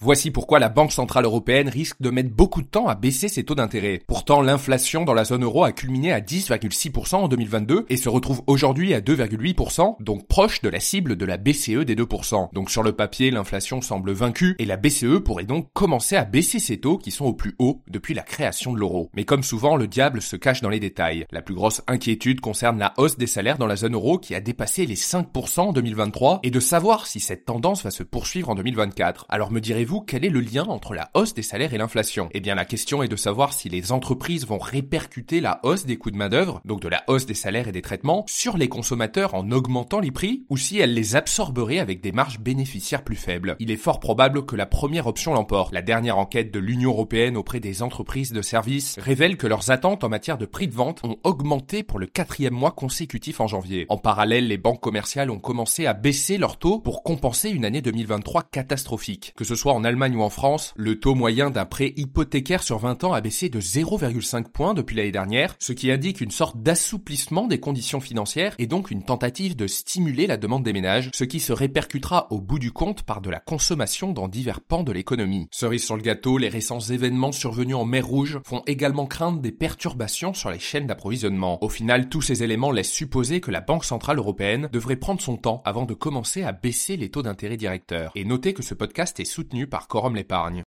Voici pourquoi la Banque Centrale Européenne risque de mettre beaucoup de temps à baisser ses taux d'intérêt. Pourtant, l'inflation dans la zone euro a culminé à 10,6% en 2022 et se retrouve aujourd'hui à 2,8%, donc proche de la cible de la BCE des 2%. Donc sur le papier, l'inflation semble vaincue et la BCE pourrait donc commencer à baisser ses taux qui sont au plus haut depuis la création de l'euro. Mais comme souvent, le diable se cache dans les détails. La plus grosse inquiétude concerne la hausse des salaires dans la zone euro qui a dépassé les 5% en 2023 et de savoir si cette tendance va se poursuivre en 2024. Alors me direz vous quel est le lien entre la hausse des salaires et l'inflation? Eh bien, la question est de savoir si les entreprises vont répercuter la hausse des coûts de main-d'œuvre, donc de la hausse des salaires et des traitements, sur les consommateurs en augmentant les prix, ou si elles les absorberaient avec des marges bénéficiaires plus faibles. Il est fort probable que la première option l'emporte. La dernière enquête de l'Union européenne auprès des entreprises de services révèle que leurs attentes en matière de prix de vente ont augmenté pour le quatrième mois consécutif en janvier. En parallèle, les banques commerciales ont commencé à baisser leurs taux pour compenser une année 2023 catastrophique. Que ce soit Allemagne en France, le taux moyen d'un prêt hypothécaire sur 20 ans a baissé de 0,5 points depuis l'année dernière, ce qui indique une sorte d'assouplissement des conditions financières et donc une tentative de stimuler la demande des ménages, ce qui se répercutera au bout du compte par de la consommation dans divers pans de l'économie. Cerise sur le gâteau, les récents événements survenus en mer Rouge font également craindre des perturbations sur les chaînes d'approvisionnement. Au final, tous ces éléments laissent supposer que la Banque Centrale Européenne devrait prendre son temps avant de commencer à baisser les taux d'intérêt directeurs. Et notez que ce podcast est soutenu par Corum l'épargne.